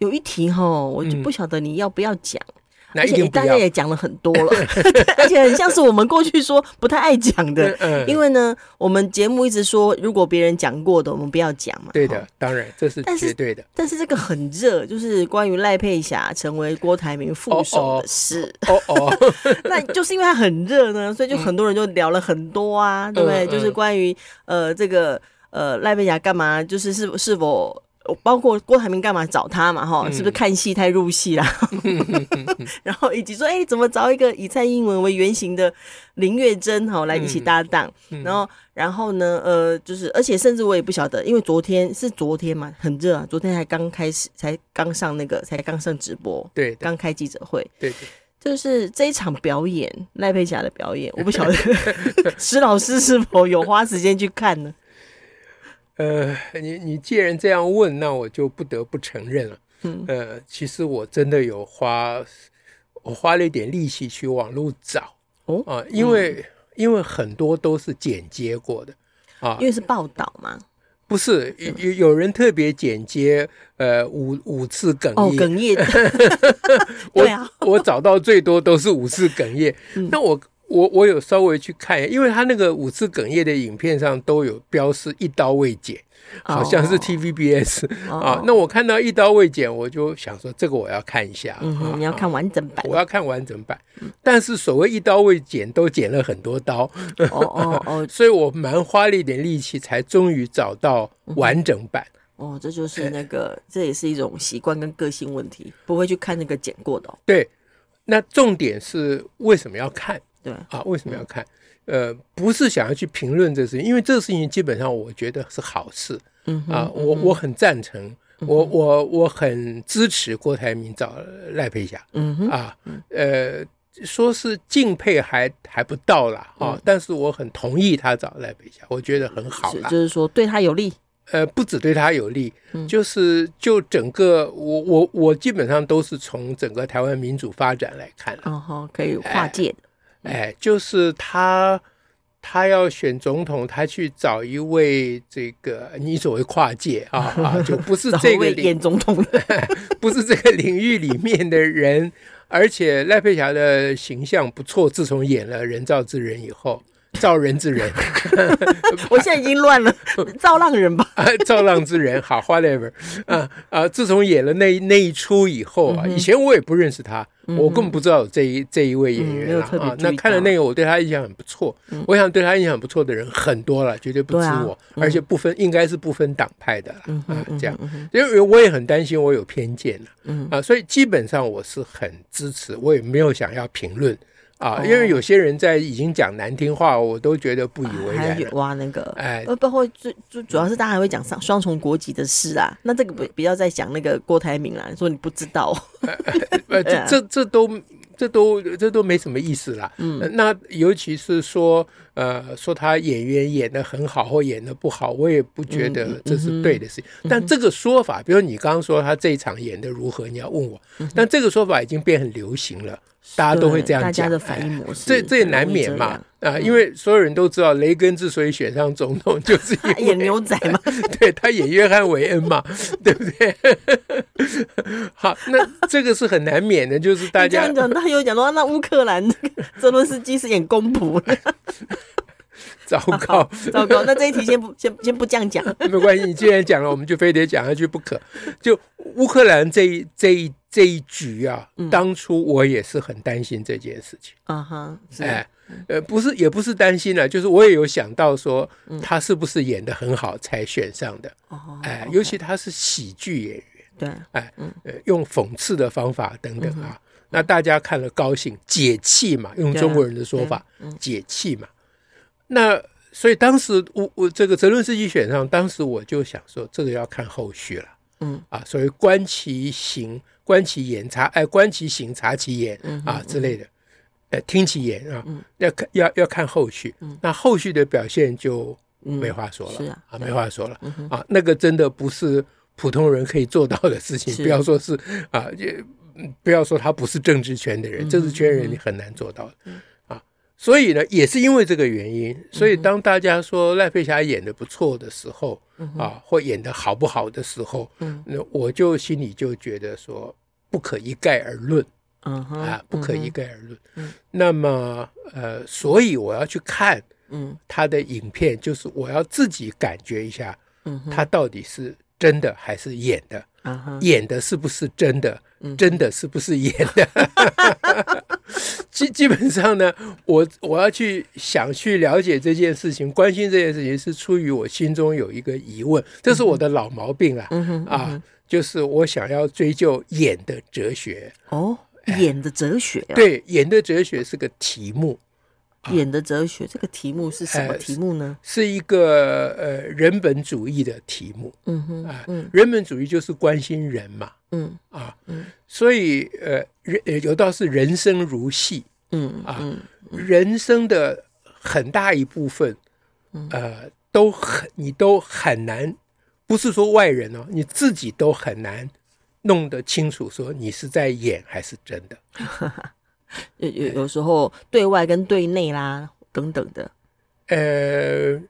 有一题哈，我就不晓得你要不要讲。而且大家也讲了很多了，而且很像是我们过去说不太爱讲的。嗯，因为呢，我们节目一直说，如果别人讲过的，我们不要讲嘛。对的，当然这是绝对的。但是，这个很热，就是关于赖佩霞成为郭台铭副手的事。哦哦，那就是因为它很热呢，所以就很多人就聊了很多啊，嗯、对不对？就是关于呃这个呃赖佩霞干嘛，就是是是否。包括郭台铭干嘛找他嘛？哈，是不是看戏太入戏啦？然后以及说，哎、欸，怎么找一个以蔡英文为原型的林月珍哈来一起搭档？然后，然后呢，呃，就是，而且甚至我也不晓得，因为昨天是昨天嘛，很热啊，昨天才刚开始，才刚上那个，才刚上直播，对，刚开记者会，对，就是这一场表演，赖佩霞的表演，我不晓得 施老师是否有花时间去看呢？呃，你你既然这样问，那我就不得不承认了。嗯，呃，其实我真的有花，我花了一点力气去网络找哦啊，因为、嗯、因为很多都是剪接过的啊，因为是报道嘛，不是有有人特别剪接，呃，五五次哽咽，哦，哽咽，我对啊，我找到最多都是五次哽咽，嗯、那我。我我有稍微去看，因为他那个五次哽咽的影片上都有标示一刀未剪，好像是 TVBS、oh. 啊。那我看到一刀未剪，我就想说这个我要看一下。嗯哼，你要看完整版。我要看完整版，但是所谓一刀未剪，都剪了很多刀。哦哦哦，所以我蛮花了一点力气，才终于找到完整版。哦，这就是那个，这也是一种习惯跟个性问题，不会去看那个剪过的、哦。对，那重点是为什么要看？对啊，为什么要看？呃，不是想要去评论这事情，因为这个事情基本上我觉得是好事。嗯啊，我我很赞成，我我我很支持郭台铭找赖佩霞。嗯哼啊，呃，说是敬佩还还不到啦啊，但是我很同意他找赖佩霞，我觉得很好啦，就是说对他有利。呃，不止对他有利，就是就整个我我我基本上都是从整个台湾民主发展来看。哦，可以跨界的。哎，就是他，他要选总统，他去找一位这个你所谓跨界啊啊，就不是这个演总统的，不是这个领域里面的人，而且赖佩霞的形象不错，自从演了《人造之人》以后。造人之人，我现在已经乱了。造浪人吧，造浪之人，好，whatever。啊啊！自从演了那那一出以后啊，以前我也不认识他，我根本不知道有这一这一位演员啊。那看了那个，我对他印象很不错。我想对他印象很不错的人很多了，绝对不止我，而且不分，应该是不分党派的啊。这样，因为我也很担心我有偏见了啊，所以基本上我是很支持，我也没有想要评论。啊，因为有些人在已经讲难听话，我都觉得不以为然。还挖那个，哎，包括最最主要是大家还会讲双双重国籍的事啊。那这个不不要再讲那个郭台铭啦，说你不知道，呃，这 这这都这都这都没什么意思啦。嗯，那尤其是说，呃，说他演员演的很好或演的不好，我也不觉得这是对的事情。但这个说法，比如你刚刚说他这一场演的如何，你要问我，但这个说法已经变很流行了。大家都会这样讲，大家的反应模式，这这也难免嘛啊，因为所有人都知道雷根之所以选上总统，就是因为 演牛仔嘛，对，他演约翰韦恩嘛，对不对？好，那这个是很难免的，就是大家这样讲，他有讲到，那乌克兰泽伦斯基是演公仆，糟糕，糟糕，那这一题先不先先不这样讲，没关系，你既然讲了，我们就非得讲下去不可。就乌克兰这一这一。这一局啊，当初我也是很担心这件事情。啊哈，哎，呃，不是，也不是担心了，就是我也有想到说，他是不是演的很好才选上的？哦，哎，尤其他是喜剧演员，对，哎，呃，用讽刺的方法等等啊，那大家看了高兴，解气嘛，用中国人的说法，解气嘛。那所以当时我我这个泽伦斯基选上，当时我就想说，这个要看后续了。嗯啊，所谓观其行。观其言察，哎，观其行察其言啊之类的，呃，听其言啊，要看要要看后续，那后续的表现就没话说了，啊，没话说了啊，那个真的不是普通人可以做到的事情，不要说是啊，也不要说他不是政治圈的人，政治圈人你很难做到的。所以呢，也是因为这个原因，所以当大家说赖佩霞演的不错的时候，嗯、啊，或演的好不好的时候，嗯，那我就心里就觉得说不可一概而论，嗯啊，不可一概而论。嗯，那么呃，所以我要去看，嗯，他的影片，就是我要自己感觉一下，嗯，他到底是真的还是演的，演的是不是真的？真的是不是演的？基基本上呢，我我要去想去了解这件事情，关心这件事情，是出于我心中有一个疑问，这是我的老毛病啊，嗯哼嗯哼啊，就是我想要追究演的哲学。哦，演的哲学，啊，对，演的哲学是个题目。演的哲学这个题目是什么题目呢？是一个呃人本主义的题目。嗯哼啊，人本主义就是关心人嘛。嗯啊，嗯，所以呃人有道是人生如戏。嗯啊，人生的很大一部分，呃，都很你都很难，不是说外人哦，你自己都很难弄得清楚，说你是在演还是真的。有有有时候对外跟对内啦等等的，呃，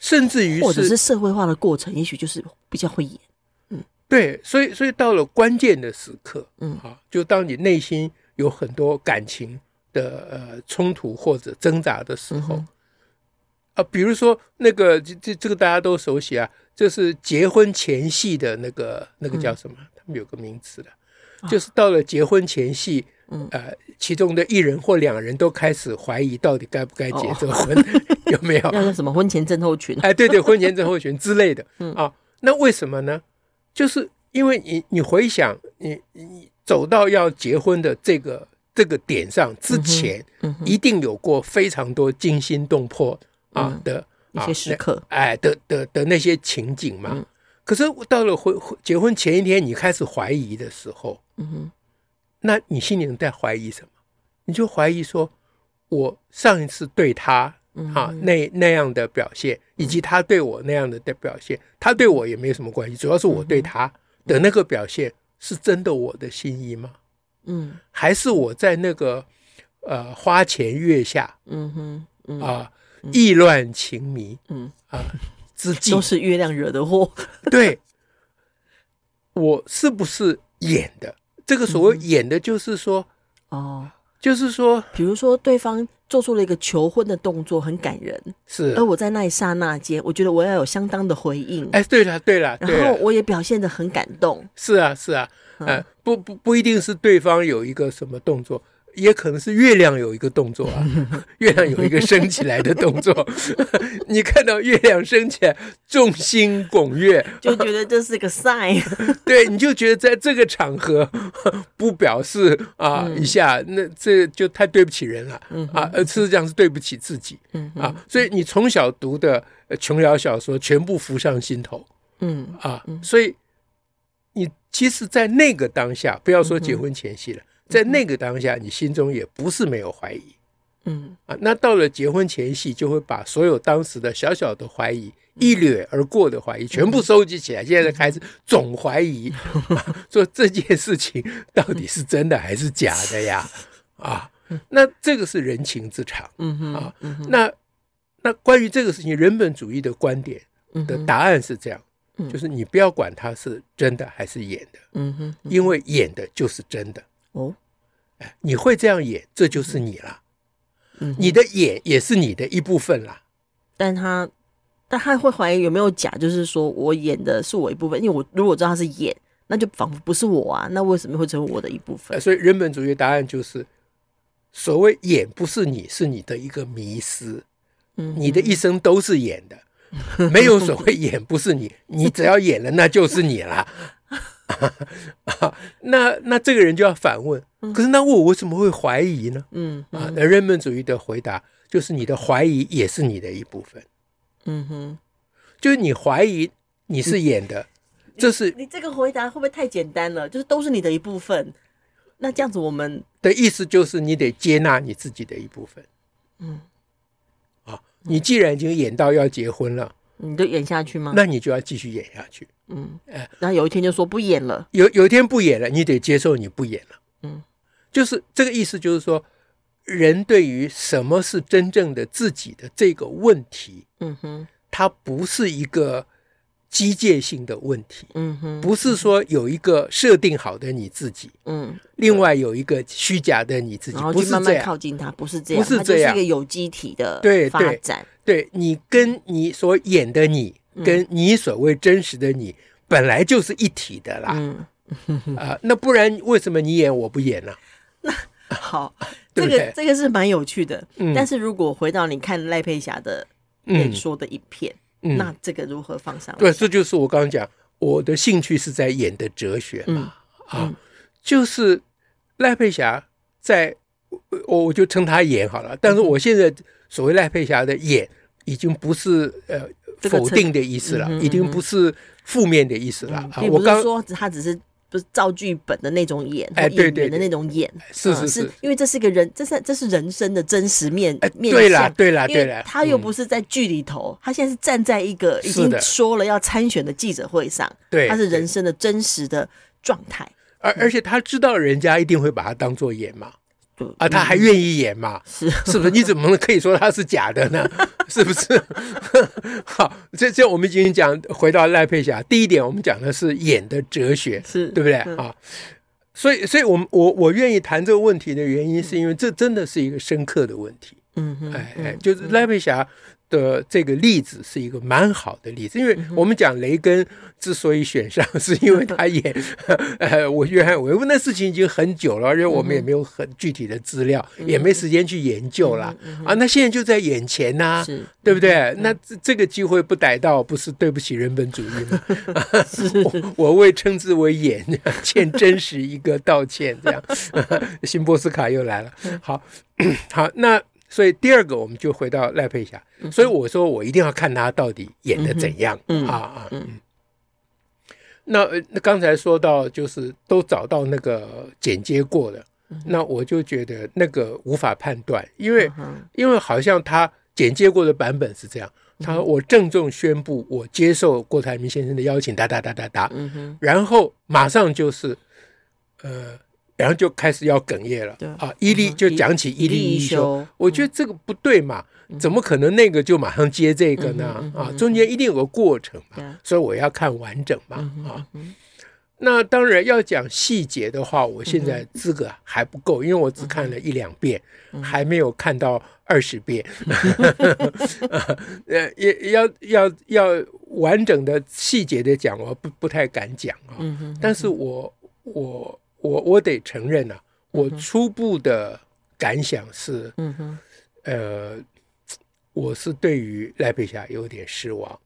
甚至于或者是社会化的过程，也许就是比较会演，嗯，对，所以所以到了关键的时刻，嗯，啊，就当你内心有很多感情的呃冲突或者挣扎的时候，嗯、啊，比如说那个这这这个大家都熟悉啊，就是结婚前戏的那个那个叫什么？嗯、他们有个名词的，就是到了结婚前夕。嗯，呃，其中的一人或两人都开始怀疑，到底该不该结这个婚，有没有？那什么婚前症候群？哎，对对，婚前症候群之类的。嗯啊，那为什么呢？就是因为你你回想，你你走到要结婚的这个这个点上之前，一定有过非常多惊心动魄啊的一些时刻，哎的的的那些情景嘛。可是到了婚结婚前一天，你开始怀疑的时候，嗯哼。那你心里能在怀疑什么？你就怀疑说，我上一次对他啊那那样的表现，以及他对我那样的的表现，他对我也没有什么关系，主要是我对他的那个表现是真的我的心意吗？嗯，还是我在那个呃花前月下，嗯哼，啊意乱情迷，嗯。啊之际 都是月亮惹的祸。对，我是不是演的？这个所谓演的，就是说，哦，就是说，比如说对方做出了一个求婚的动作，很感人，是，而我在那一刹那间，我觉得我要有相当的回应。哎，对了，对了，然后我也表现得很感动。是啊，是啊，哎，不不不一定是对方有一个什么动作。也可能是月亮有一个动作啊，月亮有一个升起来的动作，你看到月亮升起来，众星拱月，就觉得这是个 sign。对，你就觉得在这个场合不表示啊一下，那这就太对不起人了嗯啊，而事实上是对不起自己嗯啊。所以你从小读的琼瑶小说全部浮上心头，嗯啊，所以你其实，在那个当下，不要说结婚前夕了。在那个当下，你心中也不是没有怀疑，嗯。啊，那到了结婚前夕，就会把所有当时的小小的怀疑、一掠而过的怀疑全部收集起来，现在开始总怀疑，说这件事情到底是真的还是假的呀？啊，那这个是人情之常，嗯啊，那那关于这个事情，人本主义的观点的答案是这样，就是你不要管它是真的还是演的，嗯哼，因为演的就是真的。哦，哎，你会这样演，这就是你了。嗯，你的演也是你的一部分啦。但他，但他会怀疑有没有假，就是说我演的是我一部分，因为我如果知道他是演，那就仿佛不是我啊。那为什么会成为我的一部分？所以人本主义答案就是，所谓演不是你，是你的一个迷失。嗯，你的一生都是演的，没有所谓演不是你，你只要演了，那就是你了。啊，那那这个人就要反问，可是那我为什么会怀疑呢？嗯啊，那人本主义的回答就是你的怀疑也是你的一部分。嗯哼，就是你怀疑你是演的，这是你这个回答会不会太简单了？就是都是你的一部分。那这样子，我们的意思就是你得接纳你自己的一部分。嗯，啊，你既然已经演到要结婚了，你就演下去吗？那你就要继续演下去。嗯，哎，然后有一天就说不演了，有有一天不演了，你得接受你不演了。嗯，就是这个意思，就是说，人对于什么是真正的自己的这个问题，嗯哼，它不是一个。机械性的问题，嗯哼，不是说有一个设定好的你自己，嗯，另外有一个虚假的你自己，不是慢慢靠近他，不是这样，不是这样，它是一个有机体的发展。对，对，对你跟你所演的你，跟你所谓真实的你，本来就是一体的啦。嗯，啊，那不然为什么你演我不演呢？那好，这个这个是蛮有趣的。但是如果回到你看赖佩霞的演说的影片。嗯、那这个如何放上来？对，这就是我刚刚讲，我的兴趣是在演的哲学嘛，嗯、啊，就是赖佩霞在，我我就称她演好了。但是我现在所谓赖佩霞的演，已经不是呃否定的意思了，已经不是负面的意思了。啊，我刚说他只是。不是照剧本的那种演，哎，对对的那种演，是是是，因为这是个人，这是这是人生的真实面面。对啦，对啦，对啦，他又不是在剧里头，他现在是站在一个已经说了要参选的记者会上，对，他是人生的真实的状态，而而且他知道人家一定会把他当做演嘛。啊，他还愿意演嘛？是是不是？你怎么能可以说他是假的呢？是不是？好，这这我们已经讲回到赖佩霞。第一点，我们讲的是演的哲学，是对不对啊？所以，所以我们我我愿意谈这个问题的原因，是因为这真的是一个深刻的问题。嗯嗯，哎哎，就是赖佩霞。的这个例子是一个蛮好的例子，因为我们讲雷根之所以选上，是因为他演 呃，我约翰维夫那事情已经很久了，而且我们也没有很具体的资料，也没时间去研究了啊。那现在就在眼前呐，对不对？那这这个机会不逮到，不是对不起人本主义吗？我我为称之为演，欠真实一个道歉。这样，新波斯卡又来了。好，好，那。所以第二个，我们就回到赖佩霞。所以我说，我一定要看她到底演的怎样啊啊！嗯，那那刚才说到，就是都找到那个剪接过的，那我就觉得那个无法判断，因为因为好像他剪接过的版本是这样，他说我郑重宣布，我接受郭台铭先生的邀请，哒哒哒哒哒，然后马上就是呃。然后就开始要哽咽了，啊，伊利就讲起伊利一休，我觉得这个不对嘛，怎么可能那个就马上接这个呢？啊，中间一定有个过程嘛，所以我要看完整嘛，啊，那当然要讲细节的话，我现在资格还不够，因为我只看了一两遍，还没有看到二十遍，呃，也要要要完整的细节的讲，我不不太敢讲啊，但是我我。我我得承认啊，我初步的感想是，嗯哼，呃，我是对于赖佩霞有点失望。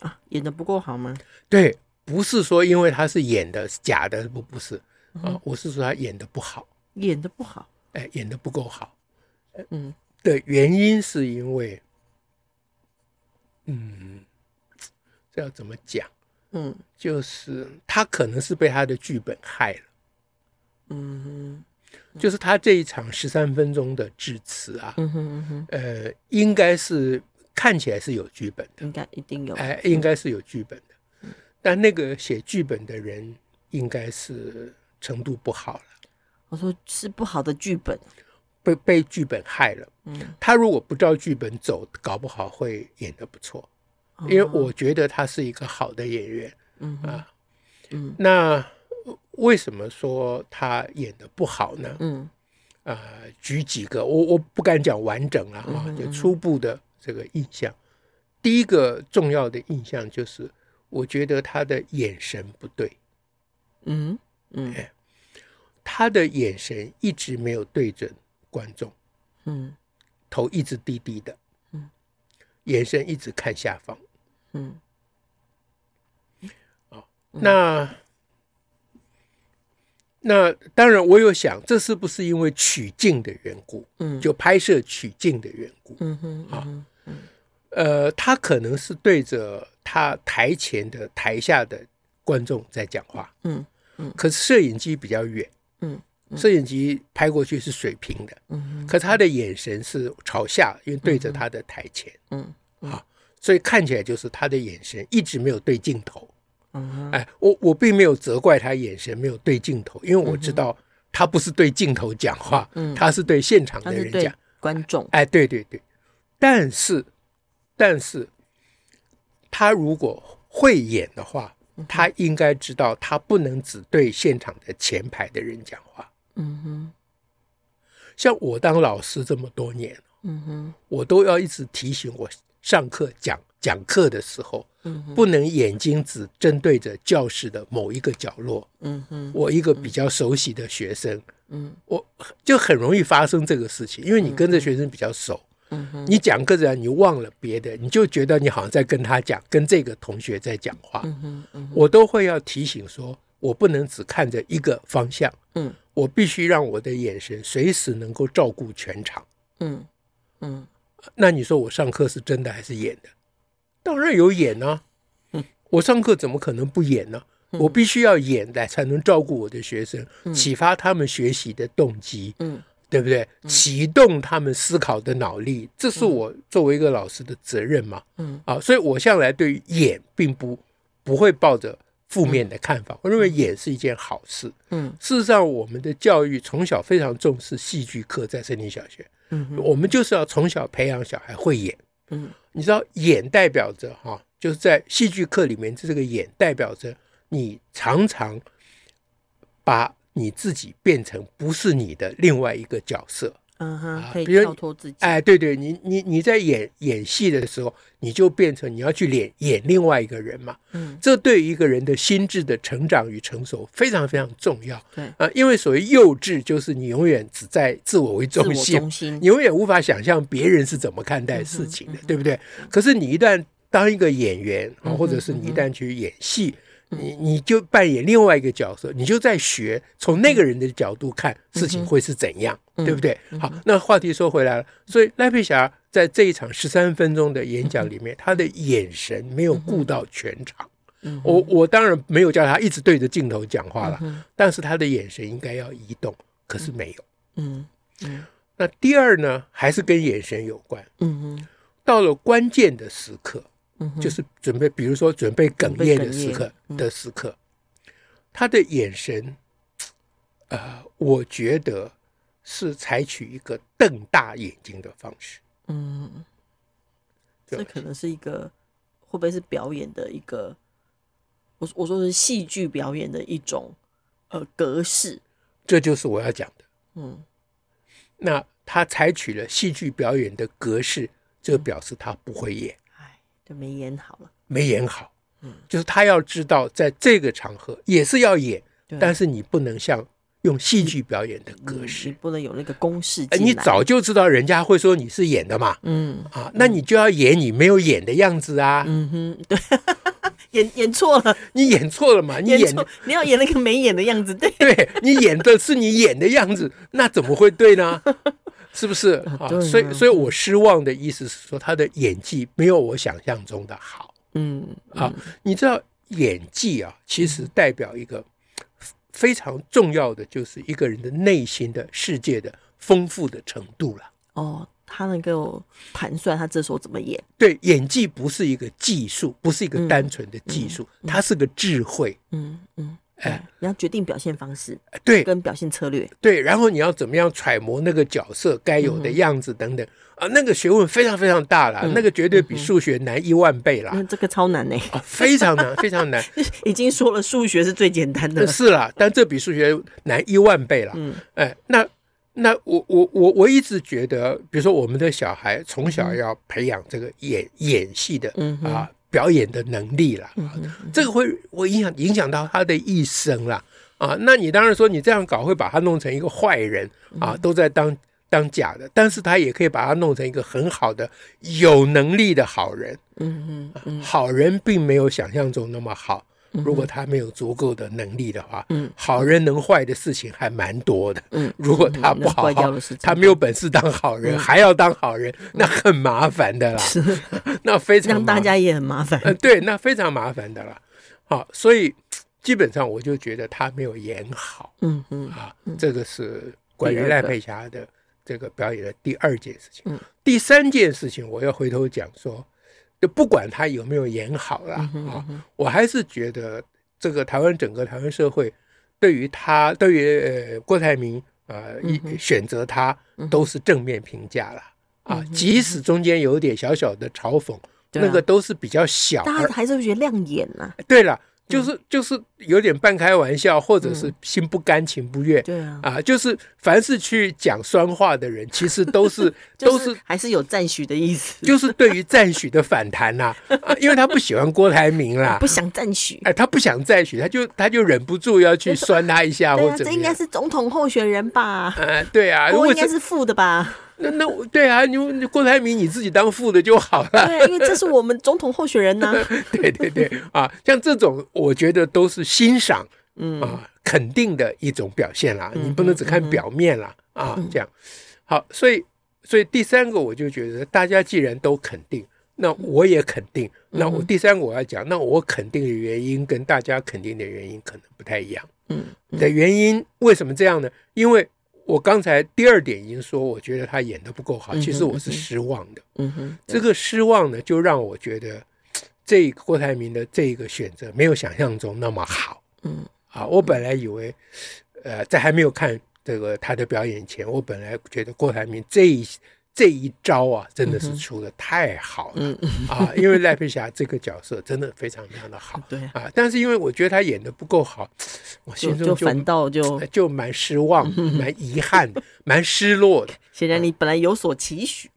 啊，演的不够好吗？对，不是说因为他是演的是假的，不不是啊，我是说他演的不好，演的不好，哎，演的不够好，嗯，的原因是因为，嗯，这要怎么讲？嗯，就是他可能是被他的剧本害了。嗯哼，就是他这一场十三分钟的致辞啊，嗯哼嗯哼，呃，应该是看起来是有剧本的，应该一定有，哎，应该是有剧本的，但那个写剧本的人应该是程度不好了。我说是不好的剧本，被被剧本害了。嗯，他如果不照剧本走，搞不好会演的不错，因为我觉得他是一个好的演员。嗯啊，嗯，那。为什么说他演的不好呢？嗯，啊、呃，举几个，我我不敢讲完整了啊，就初步的这个印象。第一个重要的印象就是，我觉得他的眼神不对。嗯嗯，哎，他的眼神一直没有对准观众。嗯，头一直低低的。嗯，眼神一直看下方。嗯，哦，那。那当然，我有想，这是不是因为取景的缘故？嗯，就拍摄取景的缘故。嗯哼，啊，呃，他可能是对着他台前的台下的观众在讲话，嗯嗯，可是摄影机比较远，嗯，摄影机拍过去是水平的，嗯，可是他的眼神是朝下，因为对着他的台前，嗯，啊，所以看起来就是他的眼神一直没有对镜头，嗯，哎，我我并没有责怪他眼神没有对镜头，因为我知道他不是对镜头讲话，嗯，他是对现场的人讲，观众，哎，对对对，但是但是他如果会演的话。他应该知道，他不能只对现场的前排的人讲话。嗯哼，像我当老师这么多年，嗯哼，我都要一直提醒我上课讲讲课的时候，嗯，不能眼睛只针对着教室的某一个角落。嗯哼，我一个比较熟悉的学生，嗯，我就很容易发生这个事情，因为你跟着学生比较熟。嗯哼，你讲课着，你忘了别的，你就觉得你好像在跟他讲，跟这个同学在讲话。我都会要提醒说，我不能只看着一个方向。嗯，我必须让我的眼神随时能够照顾全场。嗯嗯，那你说我上课是真的还是演的？当然有演啊。嗯，我上课怎么可能不演呢？我必须要演来才能照顾我的学生，启发他们学习的动机。嗯。对不对？启动他们思考的脑力，这是我作为一个老师的责任嘛。嗯啊，所以我向来对于演并不不会抱着负面的看法。我认为演是一件好事。嗯，事实上，我们的教育从小非常重视戏剧课，在森林小学。嗯，我们就是要从小培养小孩会演。嗯，你知道，演代表着哈，就是在戏剧课里面，这个演代表着你常常把。你自己变成不是你的另外一个角色，嗯哼，可以跳脱自己。哎，对对，你你你在演演戏的时候，你就变成你要去演演另外一个人嘛。嗯，这对于一个人的心智的成长与成熟非常非常重要。对啊，因为所谓幼稚，就是你永远只在自我为中心，中心你永远无法想象别人是怎么看待事情的，对不对？可是你一旦当一个演员啊，或者是你一旦去演戏。你你就扮演另外一个角色，你就在学从那个人的角度看事情会是怎样，嗯、对不对？好，那话题说回来了，所以赖佩霞在这一场十三分钟的演讲里面，他的眼神没有顾到全场。我我当然没有叫他一直对着镜头讲话了，但是他的眼神应该要移动，可是没有。嗯嗯。那第二呢，还是跟眼神有关。嗯嗯。到了关键的时刻。就是准备，比如说准备哽咽的时刻的时刻，他的眼神，呃，我觉得是采取一个瞪大眼睛的方式。嗯，这可能是一个会不会是表演的一个，我我说是戏剧表演的一种呃格式，这就是我要讲的。嗯，那他采取了戏剧表演的格式，就表示他不会演。就没演好了，没演好，嗯，就是他要知道，在这个场合也是要演，但是你不能像用戏剧表演的格式，你不能有那个公式。你早就知道人家会说你是演的嘛，嗯啊，那你就要演你没有演的样子啊，嗯哼，对，演演错了，你演错了嘛，你演你要演那个没演的样子，对，对你演的是你演的样子，那怎么会对呢？是不是啊？所以，所以我失望的意思是说，他的演技没有我想象中的好。嗯，啊，你知道演技啊，其实代表一个非常重要的，就是一个人的内心的世界的丰富的程度了。哦，他能够盘算他这时候怎么演。对，演技不是一个技术，不是一个单纯的技术，它是个智慧。嗯嗯。哎，你要决定表现方式，对，跟表现策略，对，然后你要怎么样揣摩那个角色该有的样子等等。啊，那个学问非常非常大了，那个绝对比数学难一万倍了。那这个超难呢，非常难，非常难。已经说了数学是最简单的，是啦，但这比数学难一万倍了。嗯，哎，那那我我我我一直觉得，比如说我们的小孩从小要培养这个演演戏的啊。表演的能力了，这个会会影响影响到他的一生了啊！那你当然说你这样搞会把他弄成一个坏人啊，都在当当假的，但是他也可以把他弄成一个很好的有能力的好人。嗯嗯，好人并没有想象中那么好。如果他没有足够的能力的话，嗯，好人能坏的事情还蛮多的。嗯，如果他不好好，他没有本事当好人，还要当好人，那很麻烦的啦。那非常让大家也很麻烦。呃，对，那非常麻烦的啦。好，所以基本上我就觉得他没有演好。嗯嗯啊，这个是关于赖佩霞的这个表演的第二件事情。嗯，第三件事情我要回头讲说，就不管他有没有演好了啊，我还是觉得这个台湾整个台湾社会对于他对于呃郭台铭呃选择他都是正面评价了啊，即使中间有点小小的嘲讽。那个都是比较小，大家还是会觉得亮眼呐。对了，就是就是有点半开玩笑，或者是心不甘情不愿。对啊，啊，就是凡是去讲酸话的人，其实都 是都是还是有赞许的意思，就是对于赞许的反弹呐。因为他不喜欢郭台铭啦，不想赞许。哎，他不想赞许，他就他就忍不住要去酸他一下，或者这应该是总统候选人吧？嗯，对啊，我应该是副的吧？那那对啊，你郭台铭你自己当副的就好了。对，因为这是我们总统候选人呢、啊。对对对啊，像这种我觉得都是欣赏，嗯啊，肯定的一种表现啦。嗯、你不能只看表面啦，嗯、啊，这样好。所以所以第三个我就觉得，大家既然都肯定，那我也肯定。那我第三个我要讲，那我肯定的原因跟大家肯定的原因可能不太一样。嗯，的原因为什么这样呢？因为。我刚才第二点已经说，我觉得他演的不够好，其实我是失望的。嗯哼，这个失望呢，就让我觉得这郭台铭的这个选择没有想象中那么好。嗯，啊，我本来以为，呃，在还没有看这个他的表演前，我本来觉得郭台铭这一。这一招啊，真的是出的太好了，嗯、啊！因为赖佩霞这个角色真的非常非常的好，对啊。但是因为我觉得他演的不够好，我心中就，就反倒就就蛮失望、蛮遗憾、蛮失落的。显然你本来有所期许，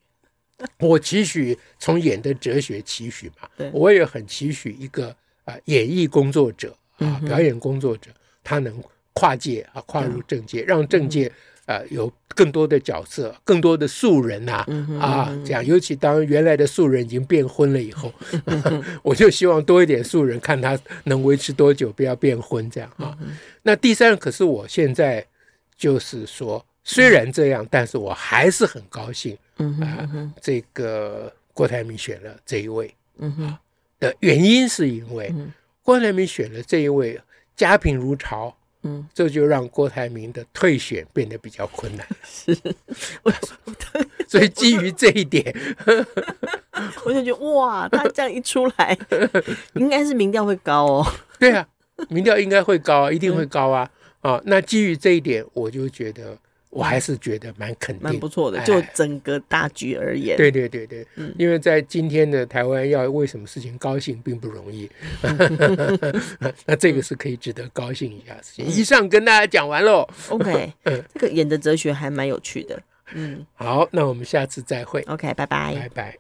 我期许从演的哲学期许嘛，我也很期许一个啊演艺工作者啊表演工作者，他能跨界啊跨入政界，让政界。呃，有更多的角色，更多的素人呐，啊，嗯啊，这样，尤其当原来的素人已经变婚了以后，嗯 我就希望多一点素人，看他能维持多久，不要变婚这样啊。嗯、那第三，可是我现在就是说，虽然这样，嗯、但是我还是很高兴，嗯哼啊，这个郭台铭选了这一位，嗯哼的原因是因为郭台铭选了这一位，家贫如潮。嗯，这就让郭台铭的退选变得比较困难。是，所以基于这一点，我就觉得哇，他这样一出来，应该是民调会高哦。对啊，民调应该会高啊，一定会高啊。啊、哦，那基于这一点，我就觉得。我还是觉得蛮肯定，蛮不错的。就整个大局而言，对对对对，嗯，因为在今天的台湾，要为什么事情高兴并不容易，那这个是可以值得高兴一下的事情。以上跟大家讲完喽。OK，这个演的哲学还蛮有趣的。嗯，好，那我们下次再会。OK，拜拜，拜拜。